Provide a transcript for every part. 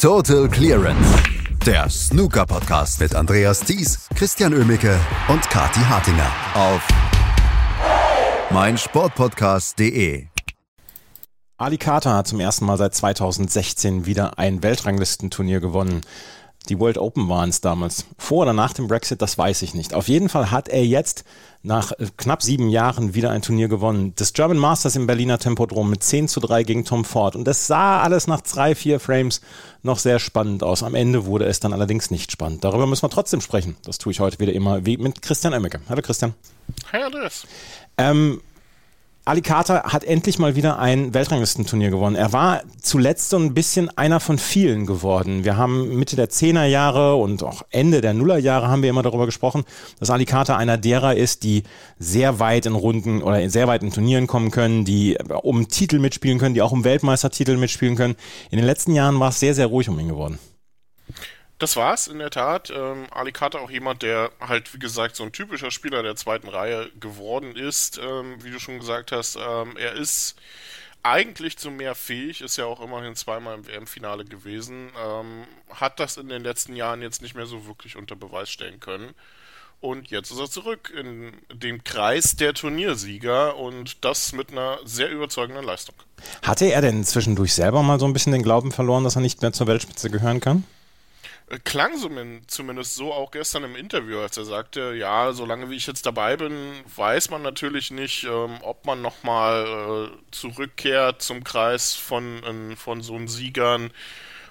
Total Clearance. Der Snooker-Podcast mit Andreas Thies, Christian Ömicke und Kati Hartinger auf meinsportpodcast.de. Ali Carter hat zum ersten Mal seit 2016 wieder ein Weltranglistenturnier gewonnen. Die World Open waren es damals. Vor oder nach dem Brexit, das weiß ich nicht. Auf jeden Fall hat er jetzt nach äh, knapp sieben Jahren wieder ein Turnier gewonnen. Das German Masters im Berliner Tempodrom mit 10 zu 3 gegen Tom Ford. Und es sah alles nach drei, vier Frames noch sehr spannend aus. Am Ende wurde es dann allerdings nicht spannend. Darüber müssen wir trotzdem sprechen. Das tue ich heute wieder immer wie mit Christian Emmeke. Hallo Christian. Hi Andreas. Ähm, Ali Carter hat endlich mal wieder ein Weltranglistenturnier gewonnen. Er war zuletzt so ein bisschen einer von vielen geworden. Wir haben Mitte der Zehnerjahre und auch Ende der Nullerjahre haben wir immer darüber gesprochen, dass Ali Carter einer derer ist, die sehr weit in Runden oder sehr weit in Turnieren kommen können, die um Titel mitspielen können, die auch um Weltmeistertitel mitspielen können. In den letzten Jahren war es sehr, sehr ruhig um ihn geworden. Das war's in der Tat. Ähm, Ali Carter auch jemand, der halt, wie gesagt, so ein typischer Spieler der zweiten Reihe geworden ist. Ähm, wie du schon gesagt hast, ähm, er ist eigentlich zu mehr fähig, ist ja auch immerhin zweimal im WM-Finale gewesen, ähm, hat das in den letzten Jahren jetzt nicht mehr so wirklich unter Beweis stellen können. Und jetzt ist er zurück in dem Kreis der Turniersieger und das mit einer sehr überzeugenden Leistung. Hatte er denn zwischendurch selber mal so ein bisschen den Glauben verloren, dass er nicht mehr zur Weltspitze gehören kann? Klang zumindest so auch gestern im Interview, als er sagte, ja, solange wie ich jetzt dabei bin, weiß man natürlich nicht, ähm, ob man nochmal äh, zurückkehrt zum Kreis von, äh, von so Siegern.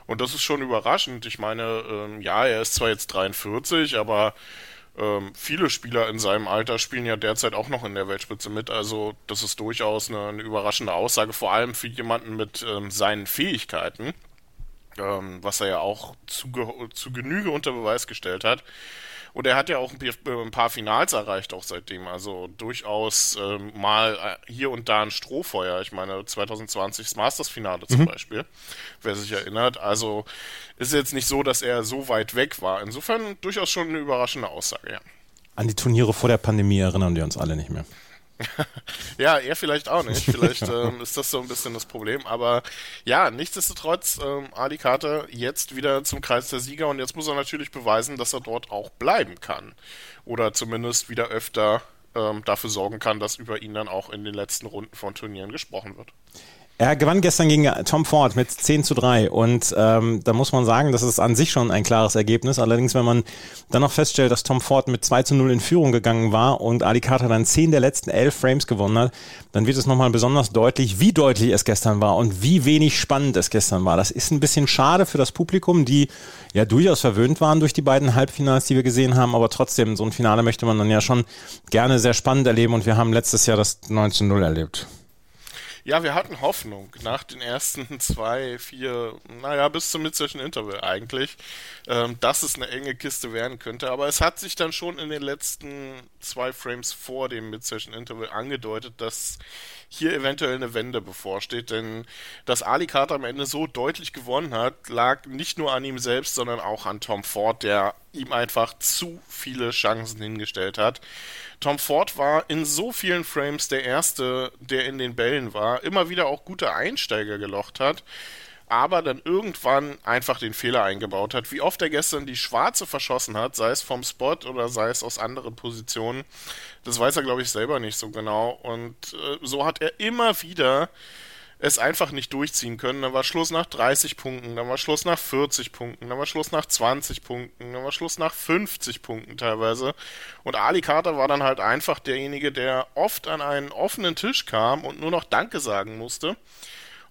Und das ist schon überraschend. Ich meine, ähm, ja, er ist zwar jetzt 43, aber ähm, viele Spieler in seinem Alter spielen ja derzeit auch noch in der Weltspitze mit. Also das ist durchaus eine, eine überraschende Aussage, vor allem für jemanden mit ähm, seinen Fähigkeiten ähm, was er ja auch zu, zu Genüge unter Beweis gestellt hat. Und er hat ja auch ein paar Finals erreicht auch seitdem. Also durchaus ähm, mal äh, hier und da ein Strohfeuer. Ich meine 2020 das Masters-Finale zum mhm. Beispiel, wer sich erinnert. Also ist jetzt nicht so, dass er so weit weg war. Insofern durchaus schon eine überraschende Aussage, ja. An die Turniere vor der Pandemie erinnern wir uns alle nicht mehr. ja, er vielleicht auch nicht. Vielleicht ähm, ist das so ein bisschen das Problem. Aber ja, nichtsdestotrotz, ähm, Ali Carter jetzt wieder zum Kreis der Sieger und jetzt muss er natürlich beweisen, dass er dort auch bleiben kann. Oder zumindest wieder öfter ähm, dafür sorgen kann, dass über ihn dann auch in den letzten Runden von Turnieren gesprochen wird. Er gewann gestern gegen Tom Ford mit 10 zu 3 und ähm, da muss man sagen, das ist an sich schon ein klares Ergebnis. Allerdings, wenn man dann noch feststellt, dass Tom Ford mit 2 zu 0 in Führung gegangen war und Ali Carter dann 10 der letzten 11 Frames gewonnen hat, dann wird es nochmal besonders deutlich, wie deutlich es gestern war und wie wenig spannend es gestern war. Das ist ein bisschen schade für das Publikum, die ja durchaus verwöhnt waren durch die beiden Halbfinals, die wir gesehen haben, aber trotzdem, so ein Finale möchte man dann ja schon gerne sehr spannend erleben und wir haben letztes Jahr das 19-0 erlebt. Ja, wir hatten Hoffnung nach den ersten zwei, vier, naja, bis zum Mid-Session Interval eigentlich, ähm, dass es eine enge Kiste werden könnte. Aber es hat sich dann schon in den letzten zwei Frames vor dem Mid-Session Interval angedeutet, dass hier eventuell eine Wende bevorsteht. Denn dass Ali Carter am Ende so deutlich gewonnen hat, lag nicht nur an ihm selbst, sondern auch an Tom Ford, der ihm einfach zu viele Chancen hingestellt hat. Tom Ford war in so vielen Frames der Erste, der in den Bällen war, immer wieder auch gute Einsteiger gelocht hat, aber dann irgendwann einfach den Fehler eingebaut hat. Wie oft er gestern die Schwarze verschossen hat, sei es vom Spot oder sei es aus anderen Positionen, das weiß er, glaube ich, selber nicht so genau. Und äh, so hat er immer wieder es einfach nicht durchziehen können. Dann war Schluss nach 30 Punkten, dann war Schluss nach 40 Punkten, dann war Schluss nach 20 Punkten, dann war Schluss nach 50 Punkten teilweise. Und Ali Carter war dann halt einfach derjenige, der oft an einen offenen Tisch kam und nur noch Danke sagen musste.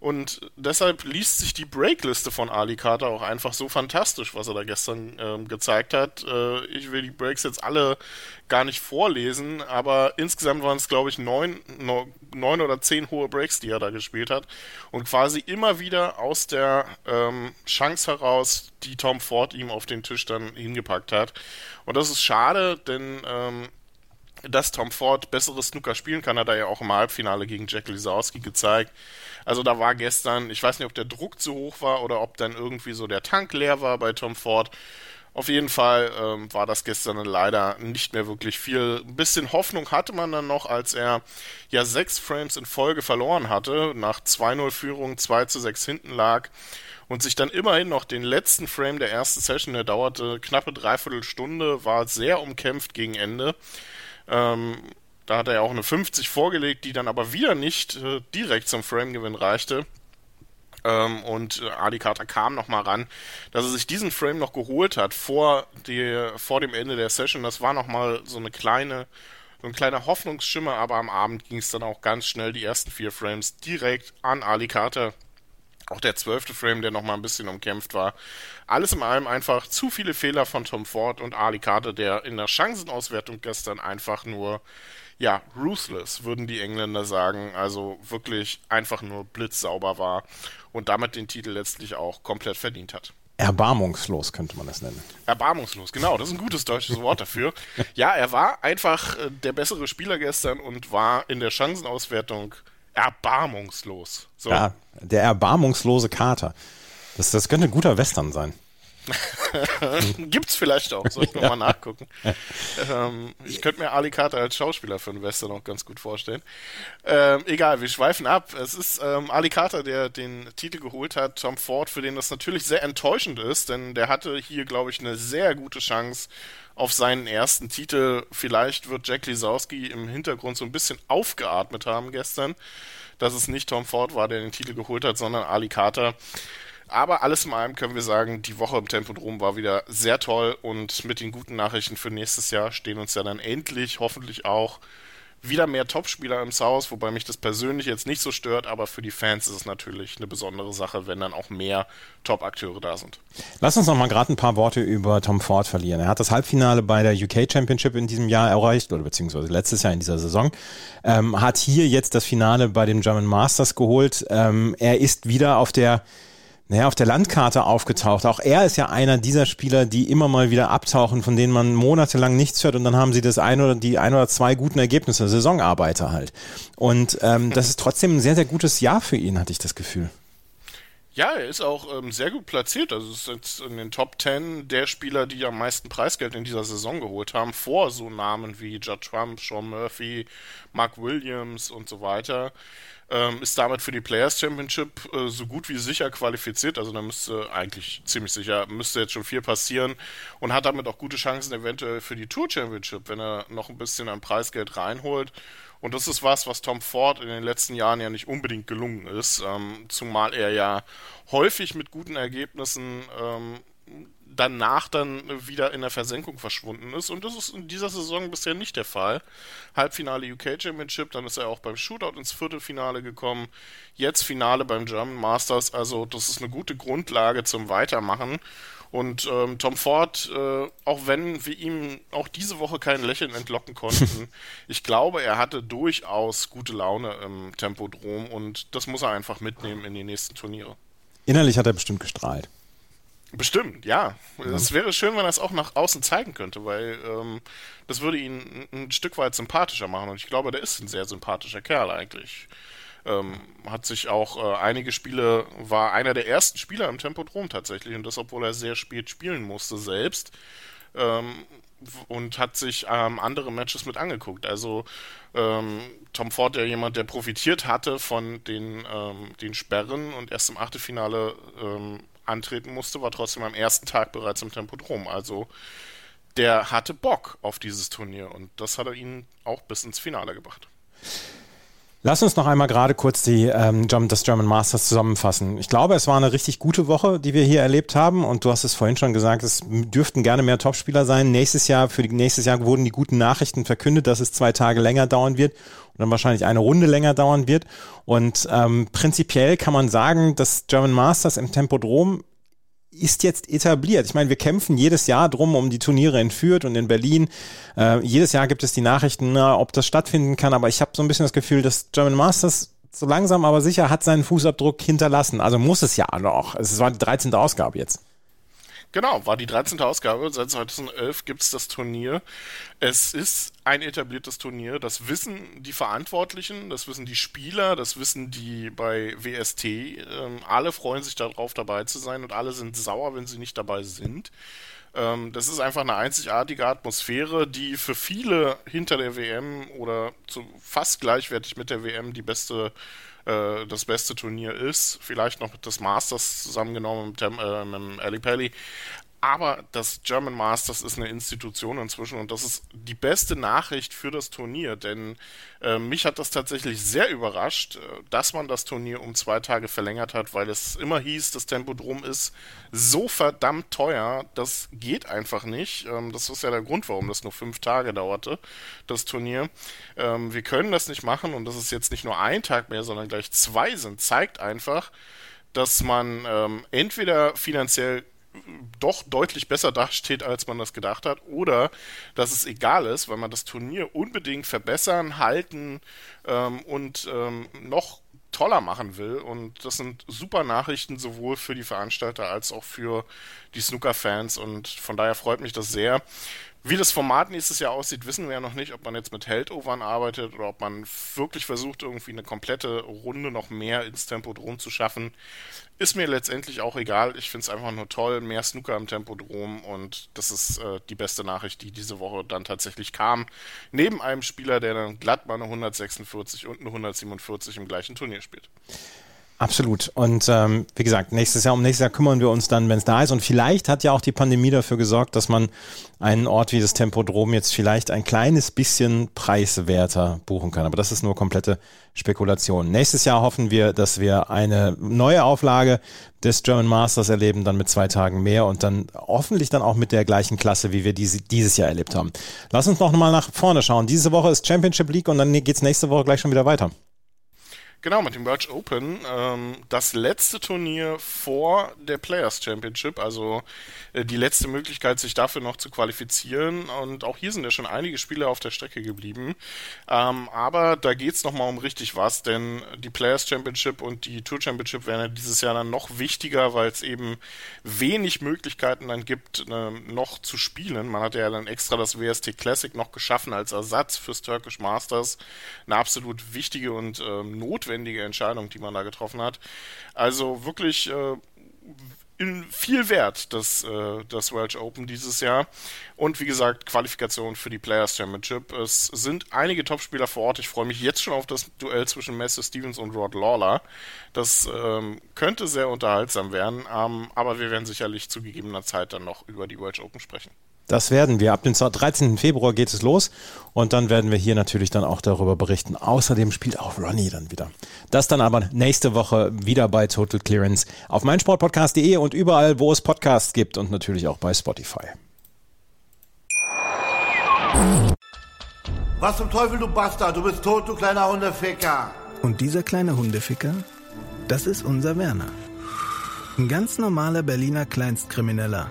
Und deshalb liest sich die Breakliste von Ali Carter auch einfach so fantastisch, was er da gestern ähm, gezeigt hat. Äh, ich will die Breaks jetzt alle gar nicht vorlesen, aber insgesamt waren es, glaube ich, neun, neun oder zehn hohe Breaks, die er da gespielt hat. Und quasi immer wieder aus der ähm, Chance heraus, die Tom Ford ihm auf den Tisch dann hingepackt hat. Und das ist schade, denn ähm, dass Tom Ford besseres Snooker spielen kann, hat er ja auch im Halbfinale gegen Jack Lisowski gezeigt. Also da war gestern, ich weiß nicht, ob der Druck zu hoch war oder ob dann irgendwie so der Tank leer war bei Tom Ford. Auf jeden Fall ähm, war das gestern leider nicht mehr wirklich viel. Ein bisschen Hoffnung hatte man dann noch, als er ja sechs Frames in Folge verloren hatte, nach 2-0 Führung 2 zu 6 hinten lag und sich dann immerhin noch den letzten Frame der ersten Session, der dauerte knappe dreiviertel Stunde, war sehr umkämpft gegen Ende. Ähm, da hat er ja auch eine 50 vorgelegt, die dann aber wieder nicht äh, direkt zum Frame-Gewinn reichte. Ähm, und äh, Ali Carter kam nochmal ran, dass er sich diesen Frame noch geholt hat vor, die, vor dem Ende der Session. Das war nochmal so eine kleine, so ein kleiner Hoffnungsschimmer, aber am Abend ging es dann auch ganz schnell die ersten vier Frames direkt an Ali Carter. Auch der zwölfte Frame, der nochmal ein bisschen umkämpft war. Alles in allem einfach zu viele Fehler von Tom Ford und Ali Carter, der in der Chancenauswertung gestern einfach nur ja, ruthless, würden die Engländer sagen. Also wirklich einfach nur blitzsauber war und damit den Titel letztlich auch komplett verdient hat. Erbarmungslos könnte man das nennen. Erbarmungslos, genau, das ist ein gutes deutsches Wort dafür. Ja, er war einfach äh, der bessere Spieler gestern und war in der Chancenauswertung erbarmungslos. So. Ja, der erbarmungslose Kater. Das, das könnte ein guter Western sein. Gibt's vielleicht auch, soll ich ja. nochmal nachgucken. Ähm, ich könnte mir Ali Carter als Schauspieler für einen Western auch ganz gut vorstellen. Ähm, egal, wir schweifen ab. Es ist ähm, Ali Carter, der den Titel geholt hat, Tom Ford, für den das natürlich sehr enttäuschend ist, denn der hatte hier, glaube ich, eine sehr gute Chance auf seinen ersten Titel. Vielleicht wird Jack Lisowski im Hintergrund so ein bisschen aufgeatmet haben gestern, dass es nicht Tom Ford war, der den Titel geholt hat, sondern Ali Carter. Aber alles in allem können wir sagen, die Woche im Tempodrom war wieder sehr toll und mit den guten Nachrichten für nächstes Jahr stehen uns ja dann endlich hoffentlich auch wieder mehr Topspieler im Haus, wobei mich das persönlich jetzt nicht so stört, aber für die Fans ist es natürlich eine besondere Sache, wenn dann auch mehr Top-Akteure da sind. Lass uns noch mal gerade ein paar Worte über Tom Ford verlieren. Er hat das Halbfinale bei der UK Championship in diesem Jahr erreicht, oder beziehungsweise letztes Jahr in dieser Saison, ähm, hat hier jetzt das Finale bei den German Masters geholt. Ähm, er ist wieder auf der naja, auf der Landkarte aufgetaucht. Auch er ist ja einer dieser Spieler, die immer mal wieder abtauchen, von denen man monatelang nichts hört und dann haben sie das ein oder die ein oder zwei guten Ergebnisse, Saisonarbeiter halt. Und ähm, das ist trotzdem ein sehr, sehr gutes Jahr für ihn, hatte ich das Gefühl. Ja, er ist auch ähm, sehr gut platziert. Also ist jetzt in den Top 10 der Spieler, die am meisten Preisgeld in dieser Saison geholt haben, vor so Namen wie Judd Trump, Sean Murphy, Mark Williams und so weiter ähm, ist damit für die Players Championship äh, so gut wie sicher qualifiziert. Also da müsste eigentlich ziemlich sicher, müsste jetzt schon viel passieren und hat damit auch gute Chancen eventuell für die Tour Championship, wenn er noch ein bisschen an Preisgeld reinholt. Und das ist was, was Tom Ford in den letzten Jahren ja nicht unbedingt gelungen ist, ähm, zumal er ja häufig mit guten Ergebnissen ähm, danach dann wieder in der Versenkung verschwunden ist. Und das ist in dieser Saison bisher nicht der Fall. Halbfinale UK Championship, dann ist er auch beim Shootout ins Viertelfinale gekommen. Jetzt Finale beim German Masters. Also das ist eine gute Grundlage zum Weitermachen. Und ähm, Tom Ford, äh, auch wenn wir ihm auch diese Woche kein Lächeln entlocken konnten, ich glaube, er hatte durchaus gute Laune im Tempodrom und das muss er einfach mitnehmen in die nächsten Turniere. Innerlich hat er bestimmt gestrahlt. Bestimmt, ja. Es wäre schön, wenn er es auch nach außen zeigen könnte, weil ähm, das würde ihn ein, ein, Stück weit sympathischer machen. Und ich glaube, der ist ein sehr sympathischer Kerl eigentlich. Ähm, hat sich auch äh, einige Spiele, war einer der ersten Spieler im Tempodrom tatsächlich. Und das, obwohl er sehr spät spielen musste selbst. Ähm, und hat sich ähm, andere Matches mit angeguckt. Also ähm, Tom Ford, der jemand, der profitiert hatte von den, ähm, den Sperren und erst im Achtelfinale ähm, antreten musste, war trotzdem am ersten Tag bereits im Tempodrom. Also der hatte Bock auf dieses Turnier und das hat er ihn auch bis ins Finale gebracht. Lass uns noch einmal gerade kurz die, ähm, das German Masters zusammenfassen. Ich glaube, es war eine richtig gute Woche, die wir hier erlebt haben. Und du hast es vorhin schon gesagt, es dürften gerne mehr Topspieler sein. Nächstes Jahr, für die, nächstes Jahr wurden die guten Nachrichten verkündet, dass es zwei Tage länger dauern wird und dann wahrscheinlich eine Runde länger dauern wird. Und ähm, prinzipiell kann man sagen, dass German Masters im Tempodrom ist jetzt etabliert. Ich meine, wir kämpfen jedes Jahr drum um die Turniere in Fürth und in Berlin. Äh, jedes Jahr gibt es die Nachrichten, na, ob das stattfinden kann. Aber ich habe so ein bisschen das Gefühl, dass German Masters so langsam aber sicher hat seinen Fußabdruck hinterlassen. Also muss es ja noch. Es war die 13. Ausgabe jetzt. Genau, war die 13. Ausgabe. Seit 2011 gibt es das Turnier. Es ist ein etabliertes Turnier. Das wissen die Verantwortlichen, das wissen die Spieler, das wissen die bei WST. Ähm, alle freuen sich darauf, dabei zu sein und alle sind sauer, wenn sie nicht dabei sind. Ähm, das ist einfach eine einzigartige Atmosphäre, die für viele hinter der WM oder zu, fast gleichwertig mit der WM die beste äh, das beste Turnier ist. Vielleicht noch das Masters zusammengenommen mit dem, äh, Ali Pelli. Aber das German Masters ist eine Institution inzwischen und das ist die beste Nachricht für das Turnier, denn äh, mich hat das tatsächlich sehr überrascht, äh, dass man das Turnier um zwei Tage verlängert hat, weil es immer hieß, das Tempodrom ist so verdammt teuer, das geht einfach nicht. Ähm, das ist ja der Grund, warum das nur fünf Tage dauerte, das Turnier. Ähm, wir können das nicht machen und dass es jetzt nicht nur ein Tag mehr, sondern gleich zwei sind, zeigt einfach, dass man ähm, entweder finanziell doch deutlich besser dasteht, als man das gedacht hat, oder dass es egal ist, weil man das Turnier unbedingt verbessern, halten ähm, und ähm, noch toller machen will. Und das sind super Nachrichten sowohl für die Veranstalter als auch für die Snooker-Fans. Und von daher freut mich das sehr. Wie das Format nächstes Jahr aussieht, wissen wir ja noch nicht, ob man jetzt mit Heldovern arbeitet oder ob man wirklich versucht, irgendwie eine komplette Runde noch mehr ins Tempodrom zu schaffen. Ist mir letztendlich auch egal. Ich finde es einfach nur toll, mehr Snooker im Tempodrom und das ist äh, die beste Nachricht, die diese Woche dann tatsächlich kam. Neben einem Spieler, der dann glatt mal eine 146 und eine 147 im gleichen Turnier spielt. Absolut. Und ähm, wie gesagt, nächstes Jahr, um nächstes Jahr kümmern wir uns dann, wenn es da ist. Und vielleicht hat ja auch die Pandemie dafür gesorgt, dass man einen Ort wie das Tempodrom jetzt vielleicht ein kleines bisschen preiswerter buchen kann. Aber das ist nur komplette Spekulation. Nächstes Jahr hoffen wir, dass wir eine neue Auflage des German Masters erleben, dann mit zwei Tagen mehr und dann hoffentlich dann auch mit der gleichen Klasse, wie wir diese, dieses Jahr erlebt haben. Lass uns noch mal nach vorne schauen. Diese Woche ist Championship League und dann geht's nächste Woche gleich schon wieder weiter. Genau, mit dem Welsh Open. Ähm, das letzte Turnier vor der Players Championship, also äh, die letzte Möglichkeit, sich dafür noch zu qualifizieren. Und auch hier sind ja schon einige Spieler auf der Strecke geblieben. Ähm, aber da geht's es nochmal um richtig was, denn die Players Championship und die Tour Championship werden ja dieses Jahr dann noch wichtiger, weil es eben wenig Möglichkeiten dann gibt, äh, noch zu spielen. Man hat ja dann extra das WST Classic noch geschaffen als Ersatz fürs Turkish Masters. Eine absolut wichtige und äh, notwendige notwendige Entscheidung, die man da getroffen hat. Also wirklich äh, viel wert, das, äh, das Welsh Open dieses Jahr. Und wie gesagt, Qualifikation für die Players Championship. Es sind einige Topspieler vor Ort. Ich freue mich jetzt schon auf das Duell zwischen Messi Stevens und Rod Lawler. Das ähm, könnte sehr unterhaltsam werden, ähm, aber wir werden sicherlich zu gegebener Zeit dann noch über die Welsh Open sprechen. Das werden wir. Ab dem 13. Februar geht es los und dann werden wir hier natürlich dann auch darüber berichten. Außerdem spielt auch Ronnie dann wieder. Das dann aber nächste Woche wieder bei Total Clearance auf meinsportpodcast.de und überall, wo es Podcasts gibt und natürlich auch bei Spotify. Was zum Teufel, du Bastard? Du bist tot, du kleiner Hundeficker. Und dieser kleine Hundeficker, das ist unser Werner. Ein ganz normaler Berliner Kleinstkrimineller